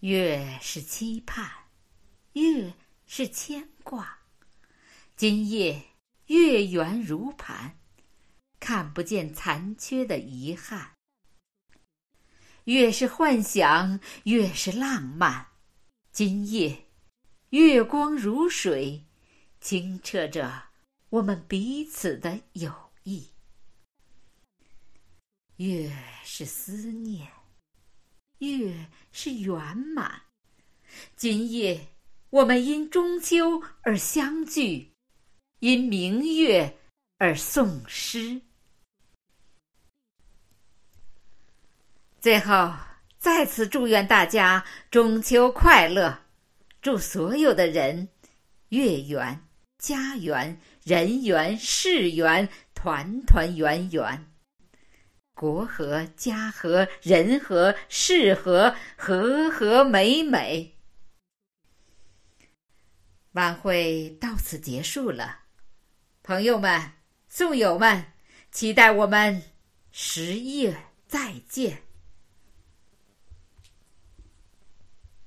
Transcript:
月是期盼，月是牵挂。今夜月圆如盘，看不见残缺的遗憾。月是幻想，月是浪漫。今夜月光如水，清澈着我们彼此的友谊。月是思念，月是圆满。今夜我们因中秋而相聚，因明月而诵诗。最后，再次祝愿大家中秋快乐！祝所有的人月圆、家圆、人圆、事圆，团团圆圆。国和家和人和事和和和美美。晚会到此结束了，朋友们、送友们，期待我们十月再见。